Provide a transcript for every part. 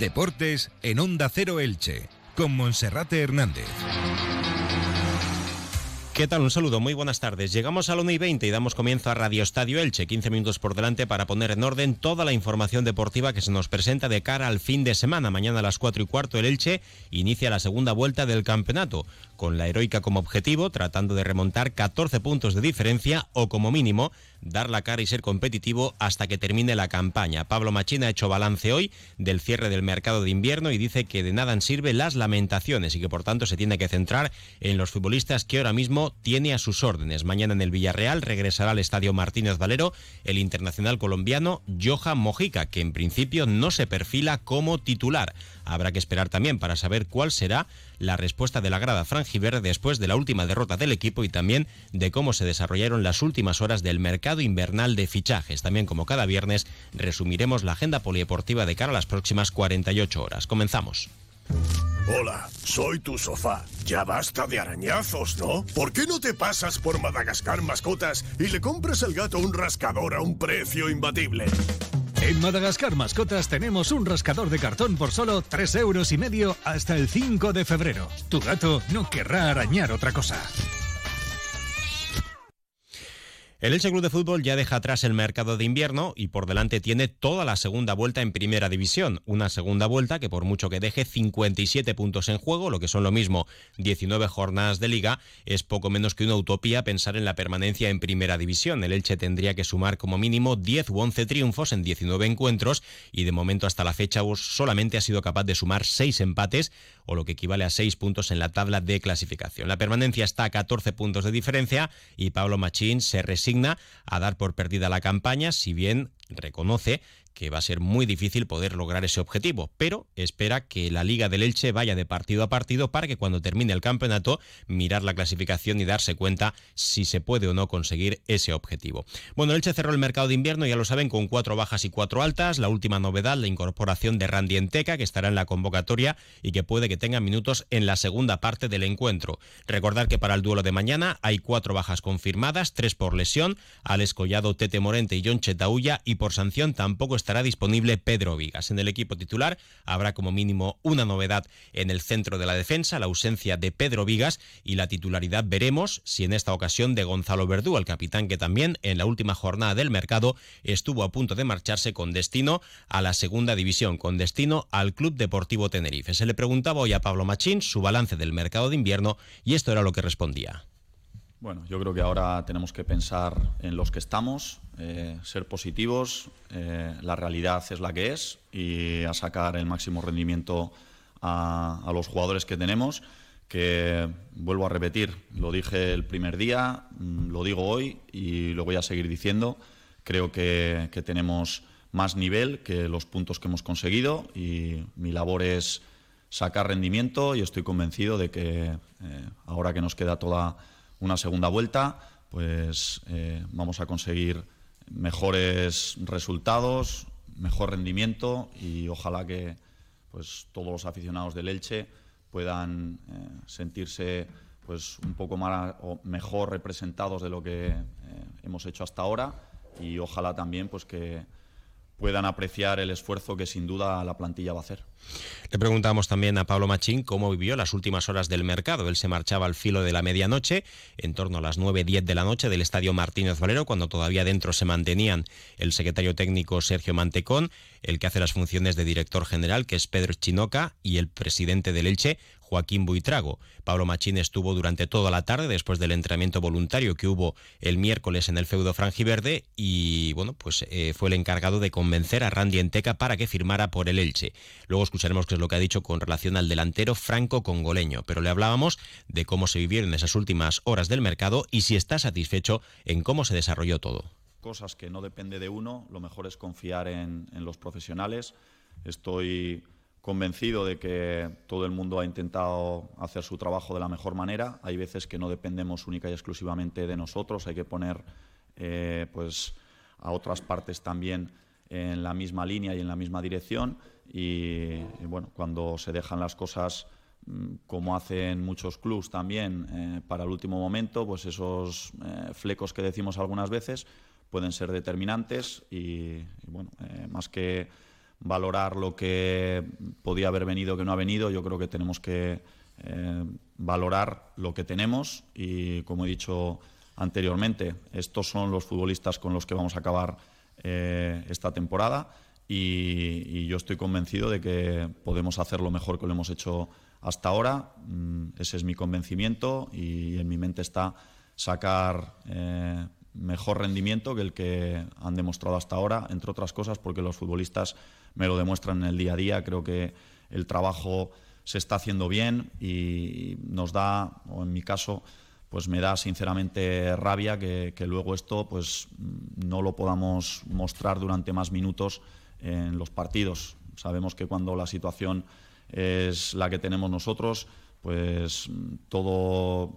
Deportes en Onda Cero Elche, con Monserrate Hernández. ¿Qué tal? Un saludo, muy buenas tardes. Llegamos a la 1 y 20 y damos comienzo a Radio Estadio Elche. 15 minutos por delante para poner en orden toda la información deportiva que se nos presenta de cara al fin de semana. Mañana a las 4 y cuarto el Elche inicia la segunda vuelta del campeonato, con la heroica como objetivo, tratando de remontar 14 puntos de diferencia o como mínimo dar la cara y ser competitivo hasta que termine la campaña. Pablo Machín ha hecho balance hoy del cierre del mercado de invierno y dice que de nada sirve las lamentaciones y que por tanto se tiene que centrar en los futbolistas que ahora mismo tiene a sus órdenes. Mañana en el Villarreal regresará al estadio Martínez Valero el internacional colombiano Johan Mojica, que en principio no se perfila como titular. Habrá que esperar también para saber cuál será la respuesta de la grada franjiverde después de la última derrota del equipo y también de cómo se desarrollaron las últimas horas del mercado invernal de fichajes. También como cada viernes resumiremos la agenda polideportiva de cara a las próximas 48 horas. Comenzamos. Hola, soy tu sofá. Ya basta de arañazos, ¿no? ¿Por qué no te pasas por Madagascar Mascotas y le compras al gato un rascador a un precio imbatible? En Madagascar Mascotas tenemos un rascador de cartón por solo 3 euros y medio hasta el 5 de febrero. Tu gato no querrá arañar otra cosa. El Elche Club de Fútbol ya deja atrás el mercado de invierno y por delante tiene toda la segunda vuelta en Primera División. Una segunda vuelta que por mucho que deje 57 puntos en juego, lo que son lo mismo 19 jornadas de liga, es poco menos que una utopía pensar en la permanencia en Primera División. El Elche tendría que sumar como mínimo 10 u 11 triunfos en 19 encuentros y de momento hasta la fecha solamente ha sido capaz de sumar 6 empates o lo que equivale a 6 puntos en la tabla de clasificación. La permanencia está a 14 puntos de diferencia y Pablo Machín se resigna a dar por perdida la campaña, si bien reconoce que va a ser muy difícil poder lograr ese objetivo, pero espera que la Liga del Elche vaya de partido a partido para que cuando termine el campeonato mirar la clasificación y darse cuenta si se puede o no conseguir ese objetivo. Bueno, el Elche cerró el mercado de invierno, ya lo saben, con cuatro bajas y cuatro altas. La última novedad, la incorporación de Randy Enteca, que estará en la convocatoria y que puede que tenga minutos en la segunda parte del encuentro. Recordar que para el duelo de mañana hay cuatro bajas confirmadas, tres por lesión, Alex Collado, Tete Morente y John Chetaulla, y por sanción tampoco estará disponible Pedro Vigas. En el equipo titular habrá como mínimo una novedad en el centro de la defensa, la ausencia de Pedro Vigas y la titularidad veremos si en esta ocasión de Gonzalo Verdú, el capitán que también en la última jornada del mercado estuvo a punto de marcharse con destino a la segunda división, con destino al Club Deportivo Tenerife. Se le preguntaba hoy a Pablo Machín su balance del mercado de invierno y esto era lo que respondía. Bueno, yo creo que ahora tenemos que pensar en los que estamos, eh, ser positivos, eh, la realidad es la que es y a sacar el máximo rendimiento a, los jugadores que tenemos, que vuelvo a repetir, lo dije el primer día, mm, lo digo hoy y lo voy a seguir diciendo, creo que, tenemos más nivel que los puntos que hemos conseguido y mi labor es sacar rendimiento y estoy convencido de que eh, ahora que nos queda toda una segunda vuelta, pues eh, vamos a conseguir mejores resultados, mejor rendimiento y ojalá que pues todos los aficionados del Elche puedan eh, sentirse pues un poco más o mejor representados de lo que eh, hemos hecho hasta ahora y ojalá también pues que puedan apreciar el esfuerzo que sin duda la plantilla va a hacer. Le preguntamos también a Pablo Machín cómo vivió las últimas horas del mercado. Él se marchaba al filo de la medianoche, en torno a las 9.10 de la noche del Estadio Martínez Valero, cuando todavía dentro se mantenían el secretario técnico Sergio Mantecón, el que hace las funciones de director general, que es Pedro Chinoca, y el presidente del Elche, Joaquín Buitrago. Pablo Machín estuvo durante toda la tarde después del entrenamiento voluntario que hubo el miércoles en el feudo franjiverde y bueno, pues eh, fue el encargado de convencer a Randy Enteca para que firmara por el Elche. Luego escucharemos qué es lo que ha dicho con relación al delantero franco congoleño, pero le hablábamos de cómo se vivieron esas últimas horas del mercado y si está satisfecho en cómo se desarrolló todo. Cosas que no depende de uno, lo mejor es confiar en, en los profesionales. Estoy convencido de que todo el mundo ha intentado hacer su trabajo de la mejor manera. Hay veces que no dependemos única y exclusivamente de nosotros, hay que poner eh, pues, a otras partes también en la misma línea y en la misma dirección. Y, bueno, cuando se dejan las cosas mm, como hacen muchos clubs también eh, para el último momento, pues esos eh, flecos que decimos algunas veces pueden ser determinantes y bueno, más que valorar lo que podía haber venido que no ha venido. Yo creo que tenemos que eh, valorar lo que tenemos y, como he dicho anteriormente, estos son los futbolistas con los que vamos a acabar eh, esta temporada y, yo estoy convencido de que podemos hacer lo mejor que lo hemos hecho hasta ahora. Mm, ese es mi convencimiento y en mi mente está sacar eh, mejor rendimiento que el que han demostrado hasta ahora, entre otras cosas porque los futbolistas me lo demuestran en el día a día. Creo que el trabajo se está haciendo bien y nos da, o en mi caso, pues me da sinceramente rabia que, luego esto pues no lo podamos mostrar durante más minutos en los partidos. Sabemos que cuando la situación es la que tenemos nosotros, pues todo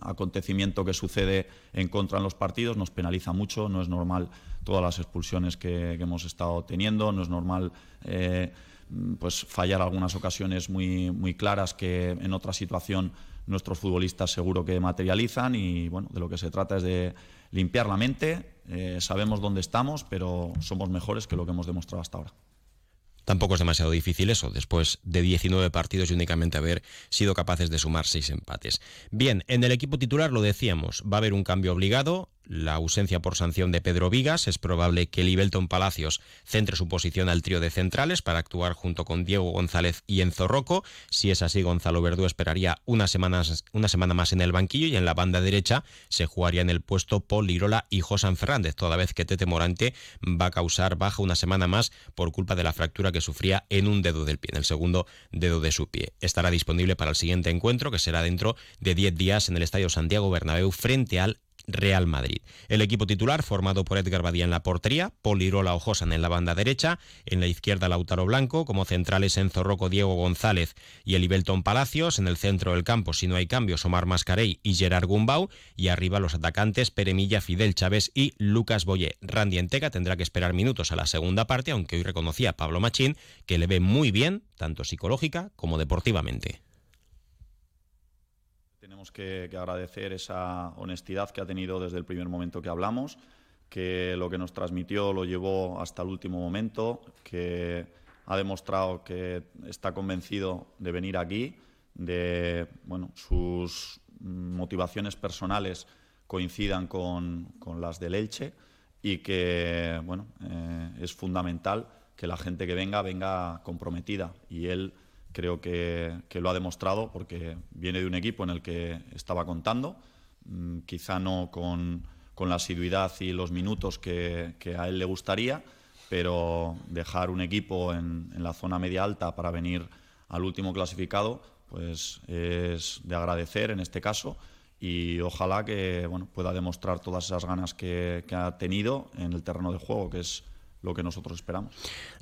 acontecimiento que sucede en contra en los partidos nos penaliza mucho, no es normal todas las expulsiones que, hemos estado teniendo, no es normal eh, pues fallar algunas ocasiones muy, muy claras que en otra situación nuestros futbolistas seguro que materializan y bueno, de lo que se trata es de limpiar la mente, eh, sabemos dónde estamos, pero somos mejores que lo que hemos demostrado hasta ahora. Tampoco es demasiado difícil eso, después de 19 partidos y únicamente haber sido capaces de sumar seis empates. Bien, en el equipo titular lo decíamos, va a haber un cambio obligado, la ausencia por sanción de Pedro Vigas. Es probable que Libelton Palacios centre su posición al trío de centrales para actuar junto con Diego González y Enzo Rocco. Si es así, Gonzalo Verdú esperaría una semana, una semana más en el banquillo y en la banda derecha se jugaría en el puesto Paul Lirola y Josan Fernández, toda vez que Tete Morante va a causar baja una semana más por culpa de la fractura que sufría en un dedo del pie, en el segundo dedo de su pie. Estará disponible para el siguiente encuentro, que será dentro de 10 días en el Estadio Santiago Bernabéu frente al Real Madrid. El equipo titular, formado por Edgar Badía en la portería, Polirola Ojosan en la banda derecha, en la izquierda Lautaro Blanco, como centrales Enzo Rocco, Diego González y Elibelton Palacios, en el centro del campo, si no hay cambios, Omar Mascarey y Gerard Gumbau, y arriba los atacantes Peremilla, Fidel Chávez y Lucas Boyé. Randy Enteca tendrá que esperar minutos a la segunda parte, aunque hoy reconocía Pablo Machín que le ve muy bien, tanto psicológica como deportivamente que, agradecer esa honestidad que ha tenido desde el primer momento que hablamos, que lo que nos transmitió lo llevó hasta el último momento, que ha demostrado que está convencido de venir aquí, de bueno, sus motivaciones personales coincidan con, las del Elche y que bueno, eh, es fundamental que la gente que venga venga comprometida y él creo que, lo ha demostrado porque viene de un equipo en el que estaba contando, mm, quizá no con, la asiduidad y los minutos que, a él le gustaría, pero dejar un equipo en, la zona media alta para venir al último clasificado, pues es de agradecer en este caso. Y ojalá que bueno, pueda demostrar todas esas ganas que, que ha tenido en el terreno de juego, que es lo que nosotros esperamos.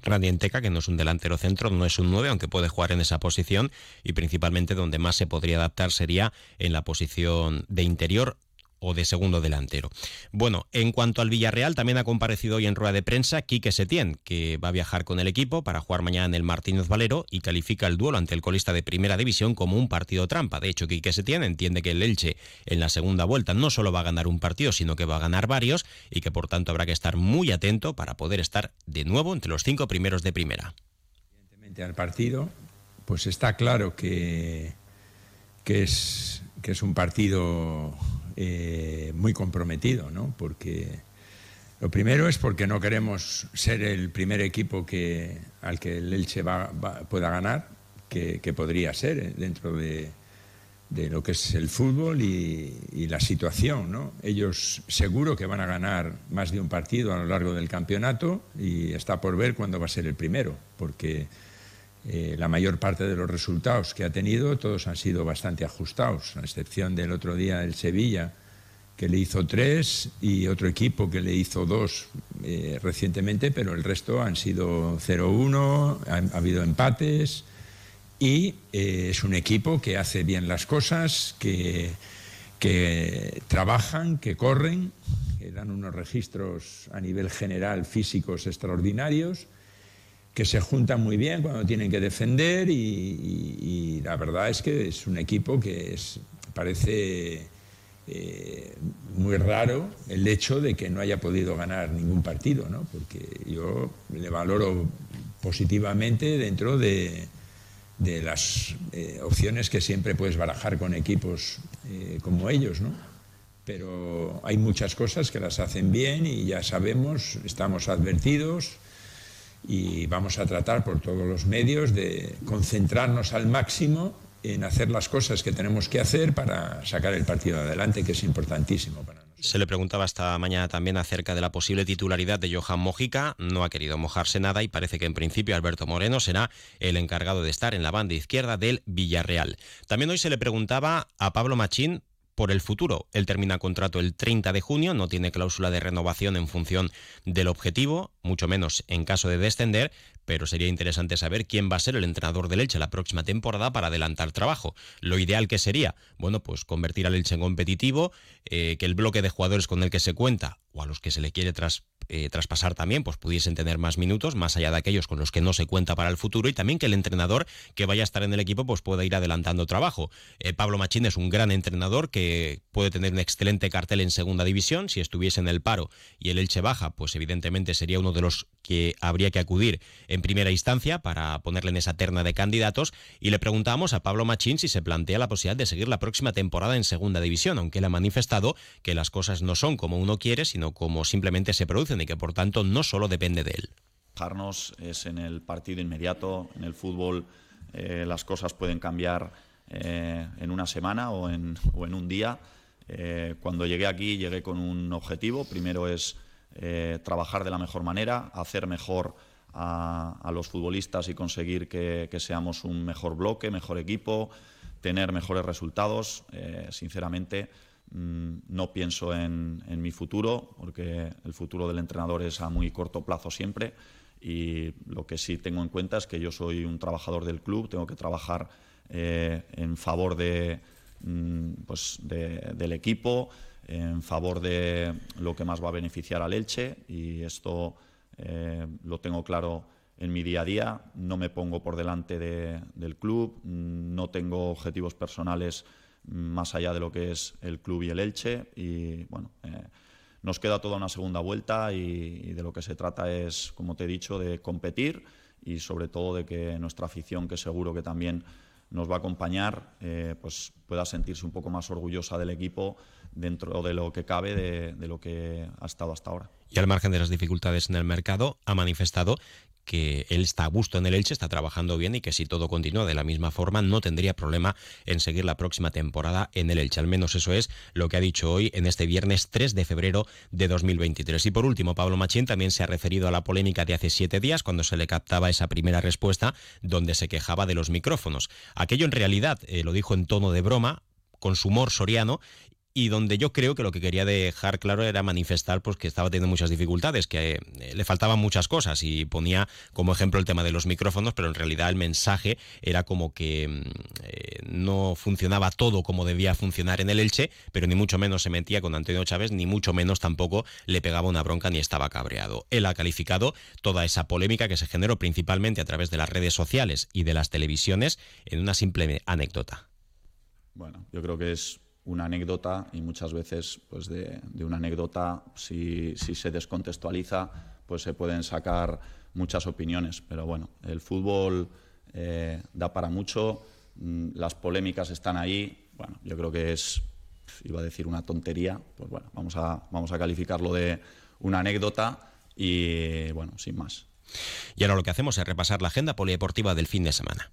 Randy Enteca, que no es un delantero centro, no es un 9, aunque puede jugar en esa posición y principalmente donde más se podría adaptar sería en la posición de interior o de segundo delantero. Bueno, en cuanto al Villarreal, también ha comparecido hoy en rueda de prensa Quique Setién, que va a viajar con el equipo para jugar mañana en el Martínez Valero y califica el duelo ante el colista de primera división como un partido trampa. De hecho, Quique Setién entiende que el Elche en la segunda vuelta no solo va a ganar un partido, sino que va a ganar varios y que por tanto habrá que estar muy atento para poder estar de nuevo entre los cinco primeros de primera. Evidentemente al partido, pues está claro que, que, es, que es un partido eh, muy comprometido, ¿no? Porque lo primero es porque no queremos ser el primer equipo que, al que el Elche va, pueda ganar, que, podría ser eh, dentro de, lo que es el fútbol y, la situación. ¿no? Ellos seguro que van a ganar más de un partido a lo largo del campeonato y está por ver cuándo va a ser el primero, porque eh, la mayor parte de los resultados que ha tenido, todos han sido bastante ajustados, a excepción del otro día el Sevilla, que le hizo tres, y otro equipo que le hizo dos eh, recientemente, pero el resto han sido 0-1, ha, habido empates, y eh, es un equipo que hace bien las cosas, que, que trabajan, que corren, que dan unos registros a nivel general físicos extraordinarios que se juntan muy bien cuando tienen que defender y, la verdad es que es un equipo que es, parece eh, muy raro el hecho de que no haya podido ganar ningún partido, ¿no? porque yo le valoro positivamente dentro de, las eh, opciones que siempre puedes barajar con equipos eh, como ellos, ¿no? Pero hay muchas cosas que las hacen bien y ya sabemos, estamos advertidos y vamos a tratar por todos los medios de concentrarnos al máximo en hacer las cosas que tenemos que hacer para sacar el partido adelante, que es importantísimo para nosotros. Se le preguntaba esta mañana también acerca de la posible titularidad de Johan Mojica. No ha querido mojarse nada y parece que en principio Alberto Moreno será el encargado de estar en la banda izquierda del Villarreal. También hoy se le preguntaba a Pablo Machín por el futuro. Él termina contrato el 30 de junio, no tiene cláusula de renovación en función del objetivo, mucho menos en caso de descender, pero sería interesante saber quién va a ser el entrenador del Elche la próxima temporada para adelantar trabajo. Lo ideal que sería, bueno, pues convertir al Elche en competitivo, eh, que el bloque de jugadores con el que se cuenta o a los que se le quiere tras, eh, traspasar también, pues pudiesen tener más minutos, más allá de aquellos con los que no se cuenta para el futuro, y también que el entrenador que vaya a estar en el equipo pues pueda ir adelantando trabajo. Eh, Pablo Machín es un gran entrenador que puede tener un excelente cartel en segunda división. Si estuviese en el paro y el Elche baja, pues evidentemente sería uno de los que habría que acudir en primera instancia para ponerle en esa terna de candidatos. Y le preguntamos a Pablo Machín si se plantea la posibilidad de seguir la próxima temporada en segunda división, aunque él ha manifestado que las cosas no son como uno quiere, sino como simplemente se producen y que por tanto no solo depende de él. Fijarnos es en el partido inmediato, en el fútbol eh, las cosas pueden cambiar eh, en una semana o en, un día. Eh, cuando llegué aquí llegué con un objetivo, primero es trabajar de la mejor manera, hacer mejor a, los futbolistas y conseguir que, que, seamos un mejor bloque, mejor equipo, tener mejores resultados. sinceramente, Mm, no pienso en, mi futuro, porque el futuro del entrenador es a muy corto plazo siempre. Y lo que sí tengo en cuenta es que yo soy un trabajador del club, tengo que trabajar eh, en favor mm, pues del equipo, en favor de lo que más va a beneficiar al Elche. Y esto eh, lo tengo claro en mi día a día. No me pongo por delante del club, no tengo objetivos personales más allá de lo que es el club y el Elche. Y bueno, eh, nos queda toda una segunda vuelta y, de lo que se trata es, como te he dicho, de competir y sobre todo de que nuestra afición, que seguro que también nos va a acompañar, eh, pues pueda sentirse un poco más orgullosa del equipo dentro de lo que cabe de lo que ha estado hasta ahora. Y al margen de las dificultades en el mercado, ha manifestado que él está a gusto en el Elche, está trabajando bien y que si todo continúa de la misma forma no tendría problema en seguir la próxima temporada en el Elche. Al menos eso es lo que ha dicho hoy en este viernes 3 de febrero de 2023. Y por último, Pablo Machín también se ha referido a la polémica de hace siete días cuando se le captaba esa primera respuesta donde se quejaba de los micrófonos. Aquello en realidad eh, lo dijo en tono de broma, con su humor soriano y donde yo creo que lo que quería dejar claro era manifestar pues que estaba teniendo muchas dificultades, que eh, le faltaban muchas cosas y ponía como ejemplo el tema de los micrófonos, pero en realidad el mensaje era como que mm, eh, no funcionaba todo como debía funcionar en el Elche, pero ni mucho menos se metía con Antonio Chávez, ni mucho menos tampoco le pegaba una bronca ni estaba cabreado. Él ha calificado toda esa polémica que se generó principalmente a través de las redes sociales y de las televisiones en una simple anécdota. Bueno, yo creo que es una anécdota y muchas veces pues de, una anécdota, si, se descontextualiza, pues se pueden sacar muchas opiniones. Pero bueno, el fútbol eh, da para mucho, mm, las polémicas están ahí. Bueno, yo creo que es, iba a decir una tontería, pues bueno, vamos a, vamos a calificarlo de una anécdota y bueno, sin más. Y ahora lo que hacemos es repasar la agenda polideportiva del fin de semana.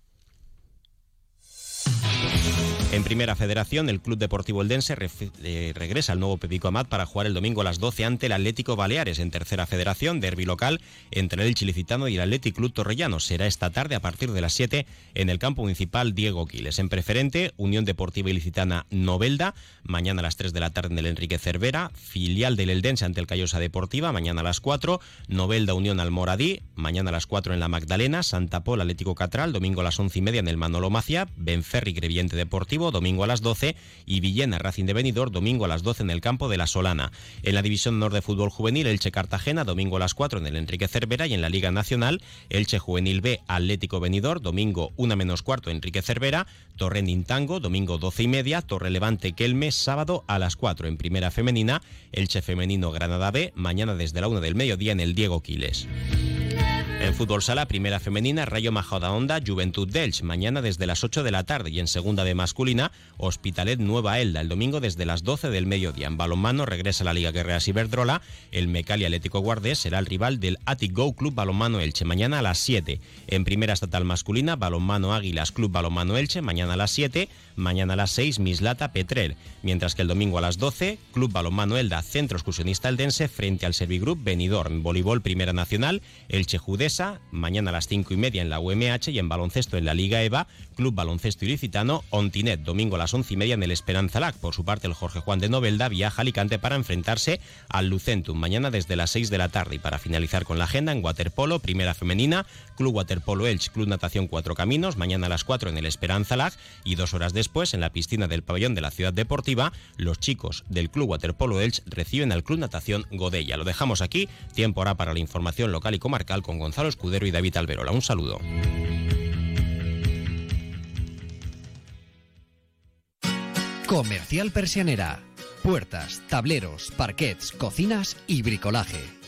En Primera Federación, el Club Deportivo Eldense eh, regresa al nuevo Pepico Amat para jugar el domingo a las 12 ante el Atlético Baleares. En Tercera Federación, derby local entre el Chilicitano y el Atlético Club Torrellano. Será esta tarde a partir de las 7 en el campo municipal Diego Quiles. En Preferente, Unión Deportiva Ilicitana Novelda. Mañana a las 3 de la tarde en el Enrique Cervera. Filial del Eldense ante el Callosa Deportiva. Mañana a las 4. Novelda Unión Almoradí. Mañana a las 4 en la Magdalena. Santa Pola Atlético Catral. Domingo a las 11 y media en el Manolo Macia. Benferri Greviente Deportivo domingo a las 12, y Villena Racing de Benidorm, domingo a las 12 en el campo de la Solana. En la División Norte de Fútbol Juvenil, Elche Cartagena, domingo a las 4 en el Enrique Cervera, y en la Liga Nacional, Elche Juvenil B Atlético Benidorm, domingo 1 menos cuarto Enrique Cervera, Torrent Tango, domingo 12 y media, Torre Levante Kelme, sábado a las 4 en Primera Femenina, Elche Femenino Granada B, mañana desde la 1 del mediodía en el Diego Quiles. En fútbol sala, primera femenina, Rayo Majadahonda, Juventud Delch, mañana desde las 8 de la tarde y en segunda de masculina, Hospitalet Nueva Elda, el domingo desde las 12 del mediodía. En balonmano regresa la Liga Guerreras Iberdrola, el Mecali Atlético Guardés será el rival del Atic Go Club Balonmano Elche, mañana a las 7. En primera estatal masculina, Balonmano Águilas Club Balonmano Elche, mañana a las 7, mañana a las 6, Mislata Petrel, mientras que el domingo a las 12, Club Balonmano Elda, Centro Excursionista Eldense frente al Servigroup Benidorm, Voleibol Primera Nacional, Elche Mañana a las 5 y media en la UMH y en baloncesto en la Liga EVA, Club Baloncesto Ilicitano, Ontinet, domingo a las 11 y media en el Esperanza Lac. Por su parte, el Jorge Juan de Novelda viaja a Alicante para enfrentarse al Lucentum, mañana desde las 6 de la tarde. Y para finalizar con la agenda, en waterpolo, primera femenina, Club Waterpolo Elche, Club Natación Cuatro Caminos, mañana a las 4 en el Esperanza Lag y dos horas después en la piscina del pabellón de la Ciudad Deportiva, los chicos del Club Waterpolo Elche reciben al Club Natación Godella. Lo dejamos aquí, tiempo ahora para la información local y comarcal con Escudero y David Alberola. Un saludo. Comercial Persianera. Puertas, tableros, parquets, cocinas y bricolaje